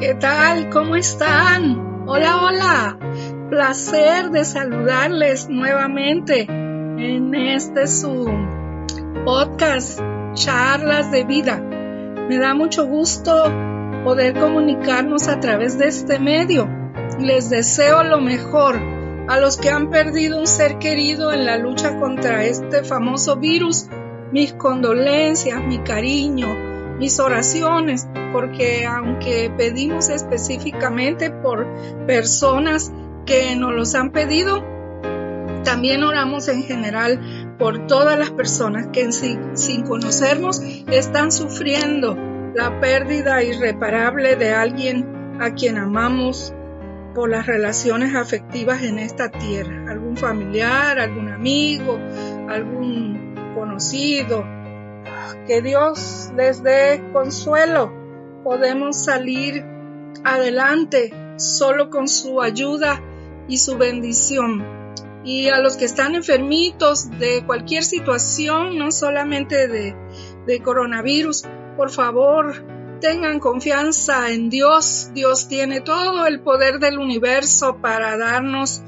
¿Qué tal? ¿Cómo están? Hola, hola. Placer de saludarles nuevamente en este su podcast, Charlas de Vida. Me da mucho gusto poder comunicarnos a través de este medio. Les deseo lo mejor a los que han perdido un ser querido en la lucha contra este famoso virus. Mis condolencias, mi cariño, mis oraciones, porque aunque pedimos específicamente por personas que nos los han pedido, también oramos en general por todas las personas que sin, sin conocernos están sufriendo la pérdida irreparable de alguien a quien amamos por las relaciones afectivas en esta tierra, algún familiar, algún amigo, algún conocido, que Dios les dé consuelo. Podemos salir adelante solo con su ayuda y su bendición. Y a los que están enfermitos de cualquier situación, no solamente de, de coronavirus, por favor, tengan confianza en Dios. Dios tiene todo el poder del universo para darnos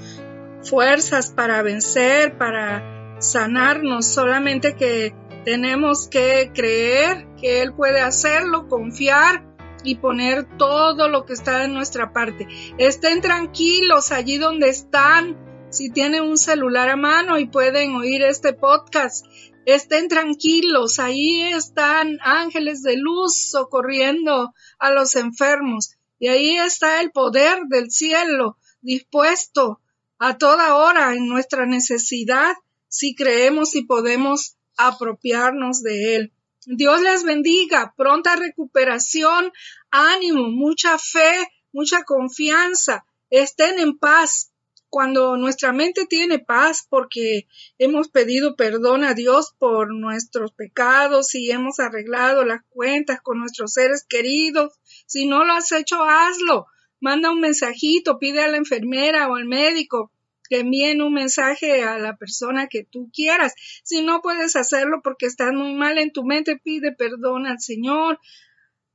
fuerzas para vencer, para sanarnos, solamente que tenemos que creer que Él puede hacerlo, confiar y poner todo lo que está en nuestra parte. Estén tranquilos allí donde están. Si tienen un celular a mano y pueden oír este podcast, estén tranquilos. Ahí están ángeles de luz socorriendo a los enfermos. Y ahí está el poder del cielo dispuesto a toda hora en nuestra necesidad si creemos y podemos apropiarnos de él. Dios les bendiga, pronta recuperación, ánimo, mucha fe, mucha confianza, estén en paz. Cuando nuestra mente tiene paz porque hemos pedido perdón a Dios por nuestros pecados y hemos arreglado las cuentas con nuestros seres queridos, si no lo has hecho, hazlo. Manda un mensajito, pide a la enfermera o al médico que envíen un mensaje a la persona que tú quieras. Si no puedes hacerlo porque estás muy mal en tu mente, pide perdón al Señor.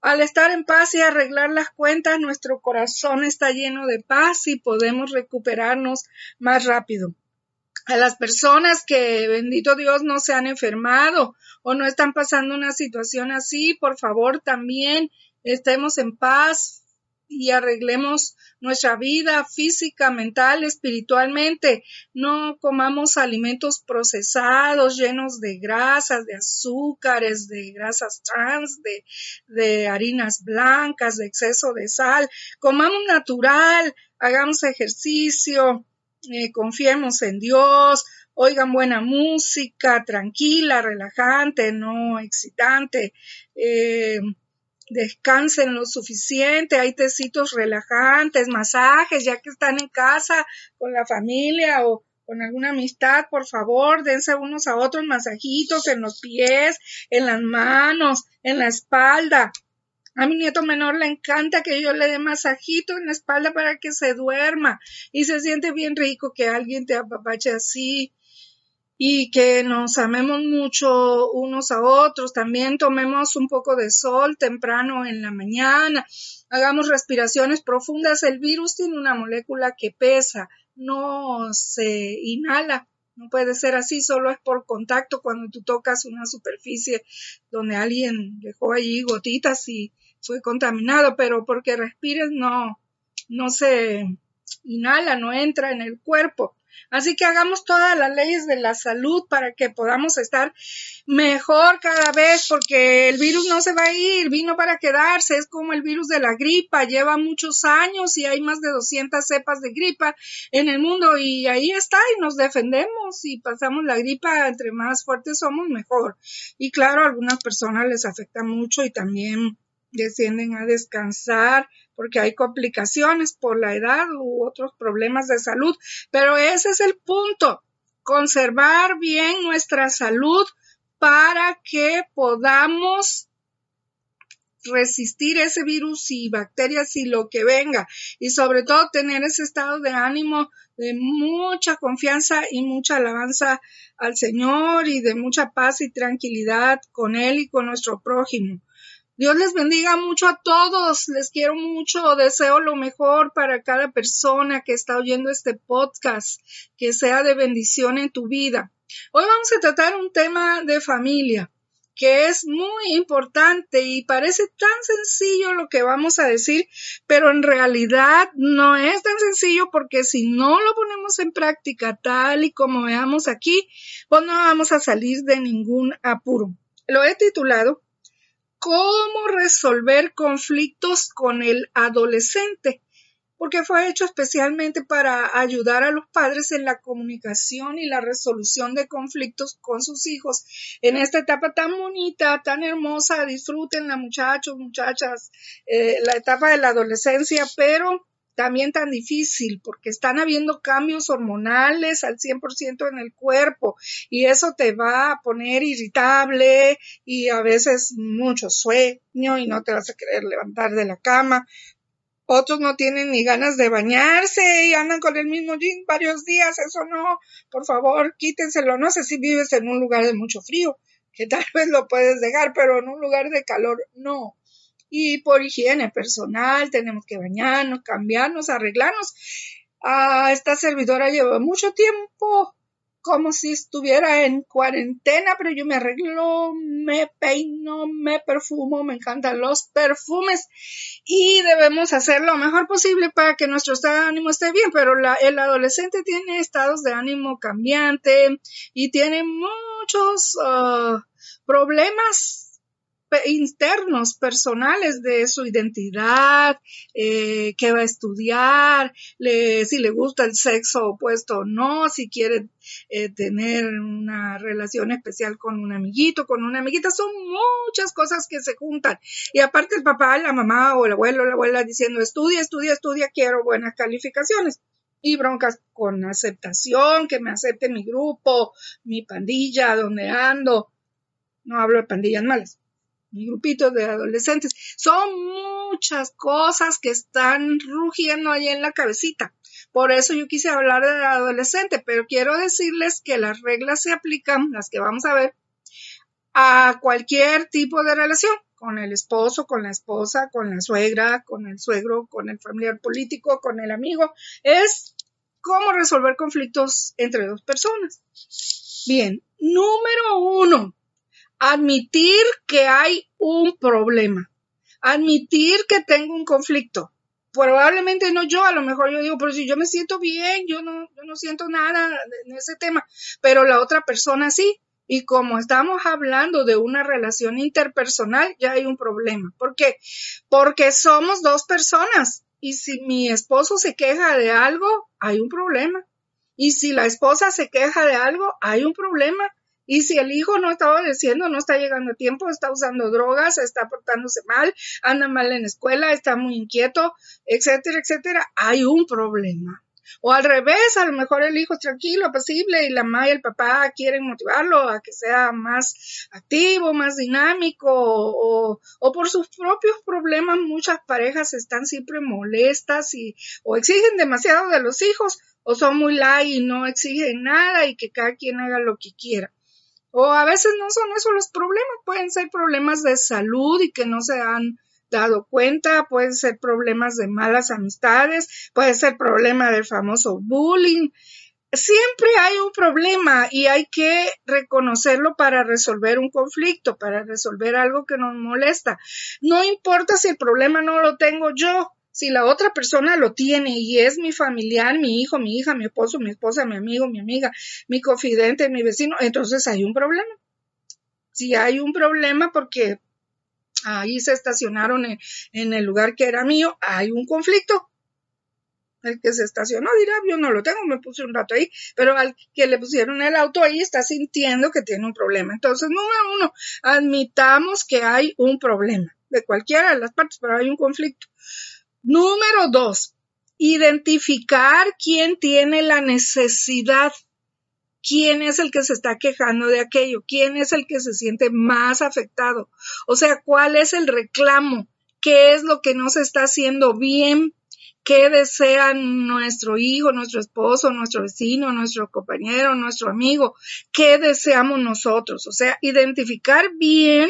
Al estar en paz y arreglar las cuentas, nuestro corazón está lleno de paz y podemos recuperarnos más rápido. A las personas que, bendito Dios, no se han enfermado o no están pasando una situación así, por favor también estemos en paz, y arreglemos nuestra vida física, mental, espiritualmente. No comamos alimentos procesados, llenos de grasas, de azúcares, de grasas trans, de, de harinas blancas, de exceso de sal. Comamos natural, hagamos ejercicio, eh, confiemos en Dios, oigan buena música, tranquila, relajante, no excitante. Eh, descansen lo suficiente, hay tecitos relajantes, masajes, ya que están en casa con la familia o con alguna amistad, por favor, dense unos a otros masajitos en los pies, en las manos, en la espalda. A mi nieto menor le encanta que yo le dé masajito en la espalda para que se duerma y se siente bien rico que alguien te apapache así y que nos amemos mucho unos a otros. También tomemos un poco de sol temprano en la mañana. Hagamos respiraciones profundas. El virus tiene una molécula que pesa, no se inhala. No puede ser así, solo es por contacto cuando tú tocas una superficie donde alguien dejó allí gotitas y fue contaminado, pero porque respires no, no se inhala, no entra en el cuerpo. Así que hagamos todas las leyes de la salud para que podamos estar mejor cada vez, porque el virus no se va a ir, vino para quedarse, es como el virus de la gripa, lleva muchos años y hay más de 200 cepas de gripa en el mundo y ahí está y nos defendemos y pasamos la gripa, entre más fuertes somos, mejor. Y claro, a algunas personas les afecta mucho y también descienden a descansar porque hay complicaciones por la edad u otros problemas de salud. Pero ese es el punto, conservar bien nuestra salud para que podamos resistir ese virus y bacterias y lo que venga y sobre todo tener ese estado de ánimo de mucha confianza y mucha alabanza al Señor y de mucha paz y tranquilidad con Él y con nuestro prójimo. Dios les bendiga mucho a todos, les quiero mucho, deseo lo mejor para cada persona que está oyendo este podcast, que sea de bendición en tu vida. Hoy vamos a tratar un tema de familia que es muy importante y parece tan sencillo lo que vamos a decir, pero en realidad no es tan sencillo porque si no lo ponemos en práctica tal y como veamos aquí, pues no vamos a salir de ningún apuro. Lo he titulado ¿Cómo resolver conflictos con el adolescente? porque fue hecho especialmente para ayudar a los padres en la comunicación y la resolución de conflictos con sus hijos en esta etapa tan bonita, tan hermosa. Disfruten la muchachos, muchachas, eh, la etapa de la adolescencia, pero también tan difícil porque están habiendo cambios hormonales al 100% en el cuerpo y eso te va a poner irritable y a veces mucho sueño y no te vas a querer levantar de la cama otros no tienen ni ganas de bañarse y andan con el mismo jean varios días. Eso no, por favor, quítenselo. No sé si vives en un lugar de mucho frío, que tal vez lo puedes dejar, pero en un lugar de calor no. Y por higiene personal tenemos que bañarnos, cambiarnos, arreglarnos. Ah, esta servidora lleva mucho tiempo como si estuviera en cuarentena, pero yo me arreglo, me peino, me perfumo, me encantan los perfumes y debemos hacer lo mejor posible para que nuestro estado de ánimo esté bien, pero el adolescente tiene estados de ánimo cambiante y tiene muchos ah, problemas internos, personales de su identidad, eh, qué va a estudiar, si le gusta el sexo opuesto o no, si quiere eh, tener una relación especial con un amiguito, con una amiguita, son muchas cosas que se juntan. Y aparte el papá, la mamá o el abuelo la abuela diciendo, estudia, estudia, estudia, quiero buenas calificaciones y broncas con aceptación, que me acepte mi grupo, mi pandilla, donde ando. No hablo de pandillas malas grupito de adolescentes. Son muchas cosas que están rugiendo ahí en la cabecita. Por eso yo quise hablar de adolescente, pero quiero decirles que las reglas se aplican, las que vamos a ver, a cualquier tipo de relación, con el esposo, con la esposa, con la suegra, con el suegro, con el familiar político, con el amigo. Es cómo resolver conflictos entre dos personas. Bien, número uno, admitir que hay un problema, admitir que tengo un conflicto. Probablemente no yo, a lo mejor yo digo, pero si yo me siento bien, yo no, yo no siento nada en ese tema, pero la otra persona sí. Y como estamos hablando de una relación interpersonal, ya hay un problema. ¿Por qué? Porque somos dos personas. Y si mi esposo se queja de algo, hay un problema. Y si la esposa se queja de algo, hay un problema. Y si el hijo no está obedeciendo, no está llegando a tiempo, está usando drogas, está portándose mal, anda mal en la escuela, está muy inquieto, etcétera, etcétera, hay un problema. O al revés, a lo mejor el hijo es tranquilo, apacible y la mamá y el papá quieren motivarlo a que sea más activo, más dinámico o, o por sus propios problemas muchas parejas están siempre molestas y o exigen demasiado de los hijos o son muy light y no exigen nada y que cada quien haga lo que quiera. O a veces no son esos los problemas, pueden ser problemas de salud y que no se han dado cuenta, pueden ser problemas de malas amistades, puede ser problema del famoso bullying. Siempre hay un problema y hay que reconocerlo para resolver un conflicto, para resolver algo que nos molesta. No importa si el problema no lo tengo yo, si la otra persona lo tiene y es mi familiar, mi hijo, mi hija, mi esposo, mi esposa, mi amigo, mi amiga, mi confidente, mi vecino, entonces hay un problema. Si hay un problema porque ahí se estacionaron en, el lugar que era mío, hay un conflicto. El que se estacionó dirá, yo no lo tengo, me puse un rato ahí, pero al que le pusieron el auto ahí está sintiendo que tiene un problema. Entonces, número uno, admitamos que hay un problema. de cualquiera de las partes, pero hay un conflicto. Número dos, identificar quién tiene la necesidad, quién es el que se está quejando de aquello, quién es el que se siente más afectado, o sea, cuál es el reclamo, qué es lo que no se está haciendo bien qué desea nuestro hijo, nuestro esposo, nuestro vecino, nuestro compañero, nuestro amigo, qué deseamos nosotros. O sea, identificar bien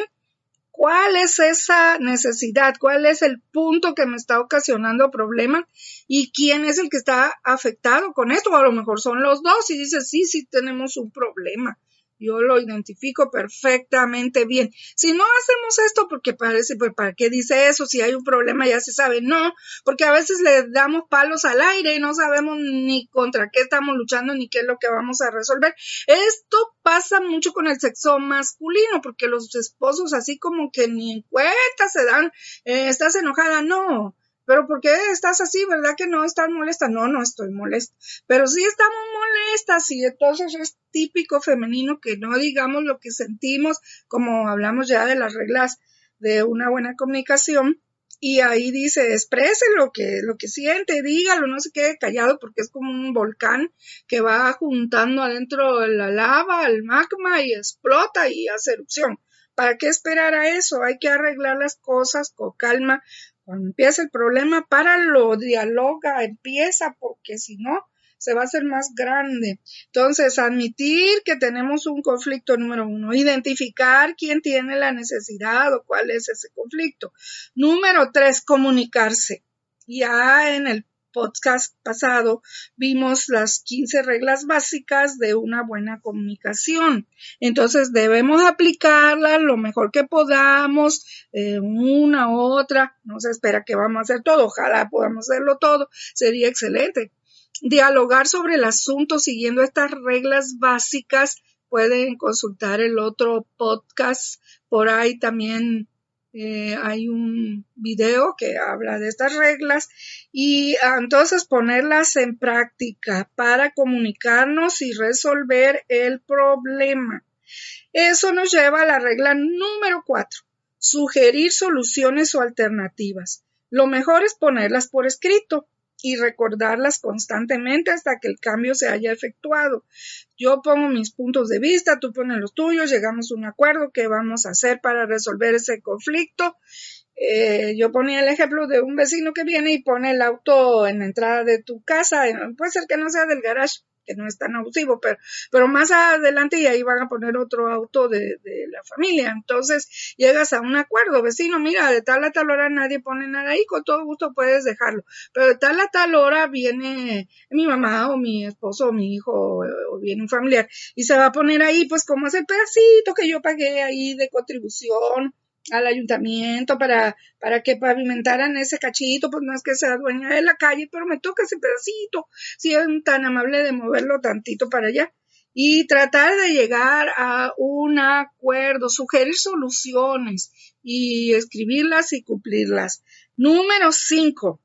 cuál es esa necesidad, cuál es el punto que me está ocasionando problemas y quién es el que está afectado con esto. A lo mejor son los dos y dice, sí, sí tenemos un problema yo lo identifico perfectamente bien. Si no hacemos esto, porque parece, pues, ¿para qué dice eso? Si hay un problema ya se sabe. No, porque a veces le damos palos al aire y no sabemos ni contra qué estamos luchando ni qué es lo que vamos a resolver. Esto pasa mucho con el sexo masculino, porque los esposos así como que ni en cuenta se dan, eh, estás enojada, no pero ¿por qué estás así? ¿Verdad que no estás molesta? No, no estoy molesta, pero sí estamos molestas y entonces es típico femenino que no digamos lo que sentimos, como hablamos ya de las reglas de una buena comunicación. Y ahí dice, exprese lo que, lo que siente, dígalo, no se quede callado porque es como un volcán que va juntando adentro la lava, el magma y explota y hace erupción. ¿Para qué esperar a eso? Hay que arreglar las cosas con calma, cuando empieza el problema, páralo, dialoga, empieza, porque si no, se va a hacer más grande. Entonces, admitir que tenemos un conflicto número uno, identificar quién tiene la necesidad o cuál es ese conflicto. Número tres, comunicarse. Ya en el podcast pasado vimos las 15 reglas básicas de una buena comunicación. Entonces debemos aplicarla lo mejor que podamos, eh, una u otra. No se espera que vamos a hacer todo, ojalá podamos hacerlo todo, sería excelente. Dialogar sobre el asunto siguiendo estas reglas básicas. Pueden consultar el otro podcast por ahí también eh, hay un video que habla de estas reglas y ah, entonces ponerlas en práctica para comunicarnos y resolver el problema. Eso nos lleva a la regla número cuatro, sugerir soluciones o alternativas. Lo mejor es ponerlas por escrito y recordarlas constantemente hasta que el cambio se haya efectuado. Yo pongo mis puntos de vista, tú pones los tuyos, llegamos a un acuerdo, qué vamos a hacer para resolver ese conflicto. Eh, yo ponía el ejemplo de un vecino que viene y pone el auto en la entrada de tu casa, puede ser que no sea del garage, que no es tan abusivo, pero, pero más adelante y ahí van a poner otro auto de, de, la familia. Entonces llegas a un acuerdo, vecino, mira, de tal a tal hora nadie pone nada ahí, con todo gusto puedes dejarlo, pero de tal a tal hora viene mi mamá o mi esposo o mi hijo o, viene un familiar y se va a poner ahí, pues como es el pedacito que yo pagué ahí de contribución al ayuntamiento para, para que pavimentaran ese cachito, pues no es que sea dueña de la calle, pero me toca ese pedacito, si es tan amable de moverlo tantito para allá. Y tratar de llegar a un acuerdo, sugerir soluciones y escribirlas y cumplirlas. Número cinco,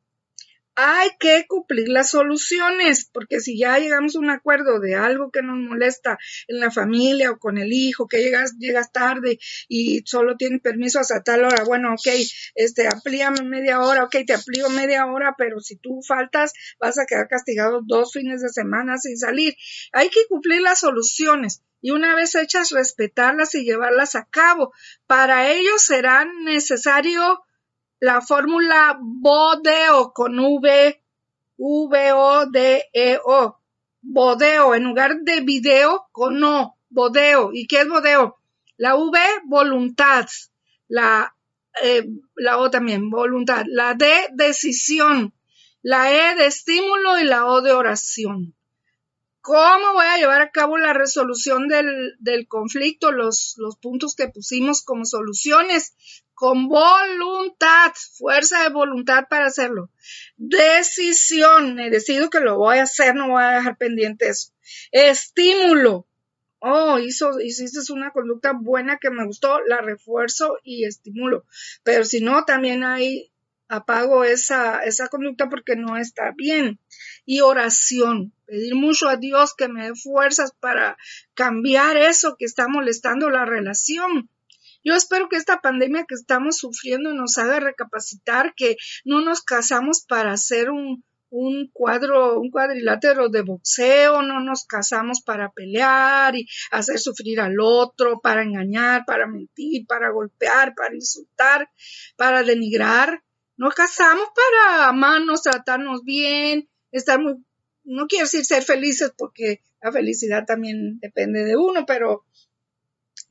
hay que cumplir las soluciones, porque si ya llegamos a un acuerdo de algo que nos molesta en la familia o con el hijo, que llegas, llegas tarde y solo tienes permiso hasta tal hora, bueno, ok, este, amplíame media hora, ok, te amplío media hora, pero si tú faltas, vas a quedar castigado dos fines de semana sin salir. Hay que cumplir las soluciones y una vez hechas, respetarlas y llevarlas a cabo. Para ello será necesario la fórmula BODEO con V, V-O-D-E-O. E bodeo, en lugar de video con O, bodeo. ¿Y qué es bodeo? La V, voluntad. La, eh, la O también, voluntad. La D, decisión. La E de estímulo y la O de oración. ¿Cómo voy a llevar a cabo la resolución del, del conflicto? Los, los puntos que pusimos como soluciones con voluntad, fuerza de voluntad para hacerlo. Decisión, he decidido que lo voy a hacer, no voy a dejar pendiente eso. Estímulo. Oh, hizo, hiciste una conducta buena que me gustó, la refuerzo y estimulo. Pero si no, también hay apago esa, esa conducta porque no está bien. Y oración, pedir mucho a Dios que me dé fuerzas para cambiar eso que está molestando la relación Yo espero que esta pandemia que estamos sufriendo nos haga recapacitar que no nos casamos para hacer un, un cuadro, un cuadrilátero de boxeo, no nos casamos para pelear y hacer sufrir al otro, para engañar, para mentir, para golpear, para insultar, para denigrar. Nos casamos para amarnos, tratarnos bien, estar muy, no quiero decir ser felices porque la felicidad también depende de uno, pero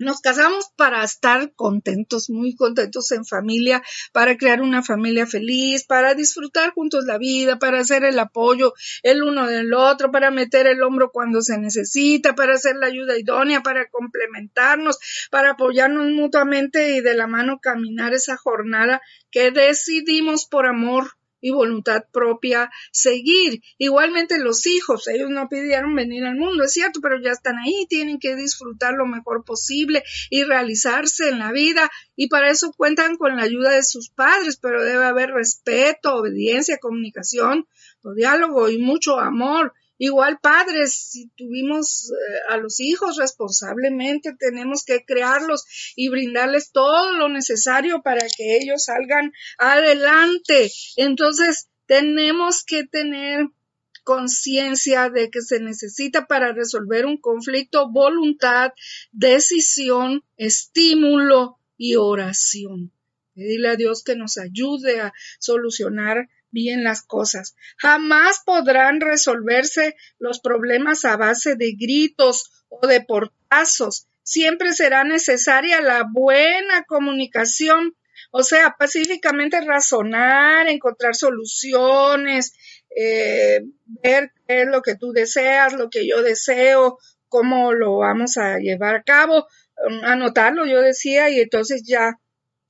nos casamos para estar contentos, muy contentos en familia, para crear una familia feliz, para disfrutar juntos la vida, para hacer el apoyo el uno del otro, para meter el hombro cuando se necesita, para hacer la ayuda idónea, para complementarnos, para apoyarnos mutuamente y de la mano caminar esa jornada que decidimos por amor y voluntad propia seguir. Igualmente los hijos, ellos no pidieron venir al mundo, es cierto, pero ya están ahí, tienen que disfrutar lo mejor posible y realizarse en la vida y para eso cuentan con la ayuda de sus padres, pero debe haber respeto, obediencia, comunicación, diálogo y mucho amor. Igual padres, si tuvimos eh, a los hijos responsablemente, tenemos que crearlos y brindarles todo lo necesario para que ellos salgan adelante. Entonces, tenemos que tener conciencia de que se necesita para resolver un conflicto voluntad, decisión, estímulo y oración. Pedirle a Dios que nos ayude a solucionar bien las cosas. Jamás podrán resolverse los problemas a base de gritos o de portazos. Siempre será necesaria la buena comunicación, o sea, pacíficamente razonar, encontrar soluciones, eh, ver qué es lo que tú deseas, lo que yo deseo, cómo lo vamos a llevar a cabo, anotarlo, yo decía, y entonces ya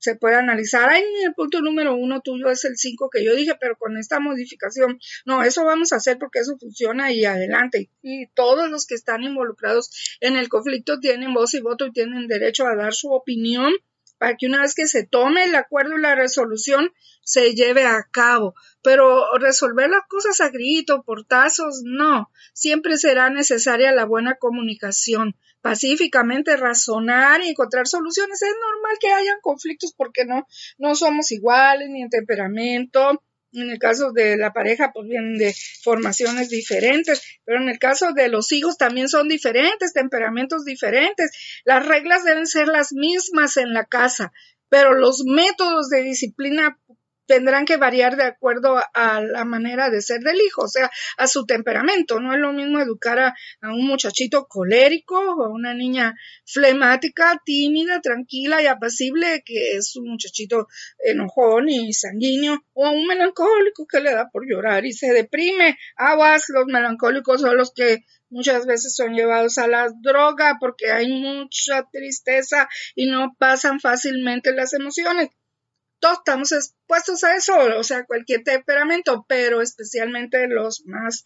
se puede analizar. Ay, el punto número uno tuyo es el 5 que yo dije, pero con esta modificación, no, eso vamos a hacer porque eso funciona y adelante. Y todos los que están involucrados en el conflicto tienen voz y voto y tienen derecho a dar su opinión para que una vez que se tome el acuerdo y la resolución se lleve a cabo. Pero resolver las cosas a grito, portazos, no. Siempre será necesaria la buena comunicación pacíficamente razonar y encontrar soluciones. Es normal que hayan conflictos porque no, no somos iguales ni en temperamento. En el caso de la pareja, pues vienen de formaciones diferentes, pero en el caso de los hijos también son diferentes, temperamentos diferentes. Las reglas deben ser las mismas en la casa, pero los métodos de disciplina tendrán que variar de acuerdo a, la manera de ser del hijo, o sea, a su temperamento. No es lo mismo educar a, un muchachito colérico o a una niña flemática, tímida, tranquila y apacible, que es un muchachito enojón y sanguíneo, o a un melancólico que le da por llorar y se deprime. Aguas, los melancólicos son los que muchas veces son llevados a la droga porque hay mucha tristeza y no pasan fácilmente las emociones todos estamos expuestos a eso, o sea, cualquier temperamento, pero especialmente los más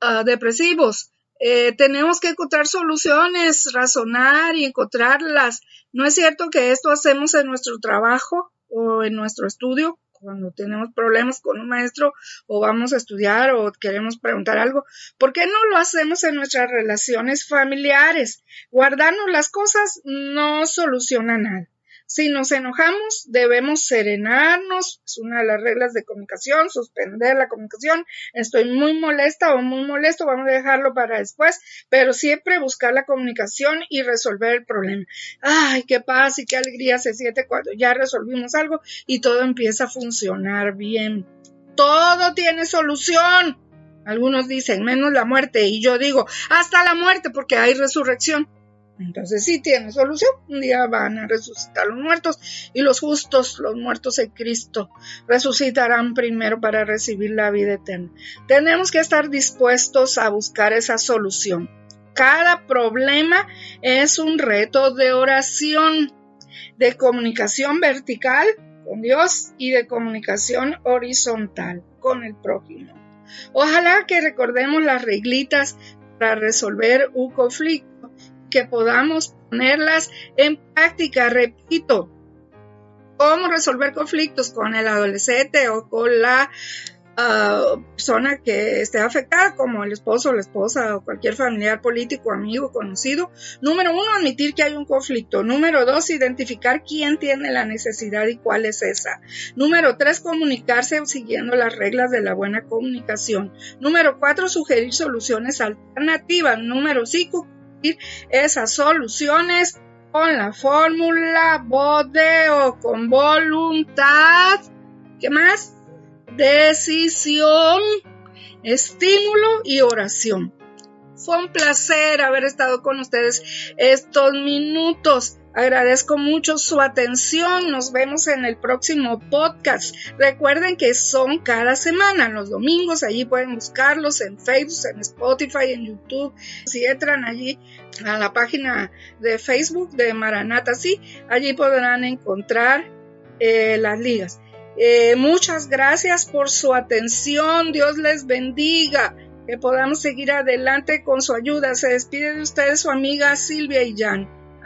ah, depresivos. Eh, tenemos que encontrar soluciones, razonar y encontrarlas. No es cierto que esto hacemos en nuestro trabajo o en nuestro estudio cuando tenemos problemas con un maestro o vamos a estudiar o queremos preguntar algo. ¿Por qué no lo hacemos en nuestras relaciones familiares? Guardarnos las cosas no soluciona nada. Si nos enojamos, debemos serenarnos, es una de las reglas de comunicación, suspender la comunicación. Estoy muy molesta o muy molesto, vamos a dejarlo para después, pero siempre buscar la comunicación y resolver el problema. Ay, qué paz y qué alegría se siente cuando ya resolvimos algo y todo empieza a funcionar bien. Todo tiene solución. Algunos dicen menos la muerte y yo digo hasta la muerte porque hay resurrección. Entonces sí tiene solución. Un día van a resucitar los muertos y los justos, los muertos en Cristo, resucitarán primero para recibir la vida eterna. Tenemos que estar dispuestos a buscar esa solución. Cada problema es un reto de oración, de comunicación vertical con Dios y de comunicación horizontal con el prójimo. Ojalá que recordemos las reglitas para resolver un conflicto que podamos ponerlas en práctica. Repito, cómo resolver conflictos con el adolescente o con la persona que esté afectada, como el esposo, la esposa o cualquier familiar político, amigo, conocido. Número uno, admitir que hay un conflicto. Número dos, identificar quién tiene la necesidad y cuál es esa. Número tres, comunicarse siguiendo las reglas de la buena comunicación. Número cuatro, sugerir soluciones alternativas. Número cinco, esas soluciones con la fórmula BODE o con voluntad. ¿Qué más? decisión, estímulo y oración. Fue un placer haber estado con ustedes estos minutos. Agradezco mucho su atención. Nos vemos en el próximo podcast. Recuerden que son cada semana, los domingos. Allí pueden buscarlos en Facebook, en Spotify, en YouTube. Si entran allí a la página de Facebook de Maranata, sí, allí podrán encontrar eh, las ligas. Eh, muchas gracias por su atención. Dios les bendiga. Que podamos seguir adelante con su ayuda. Se despide de ustedes su amiga Silvia y Jan.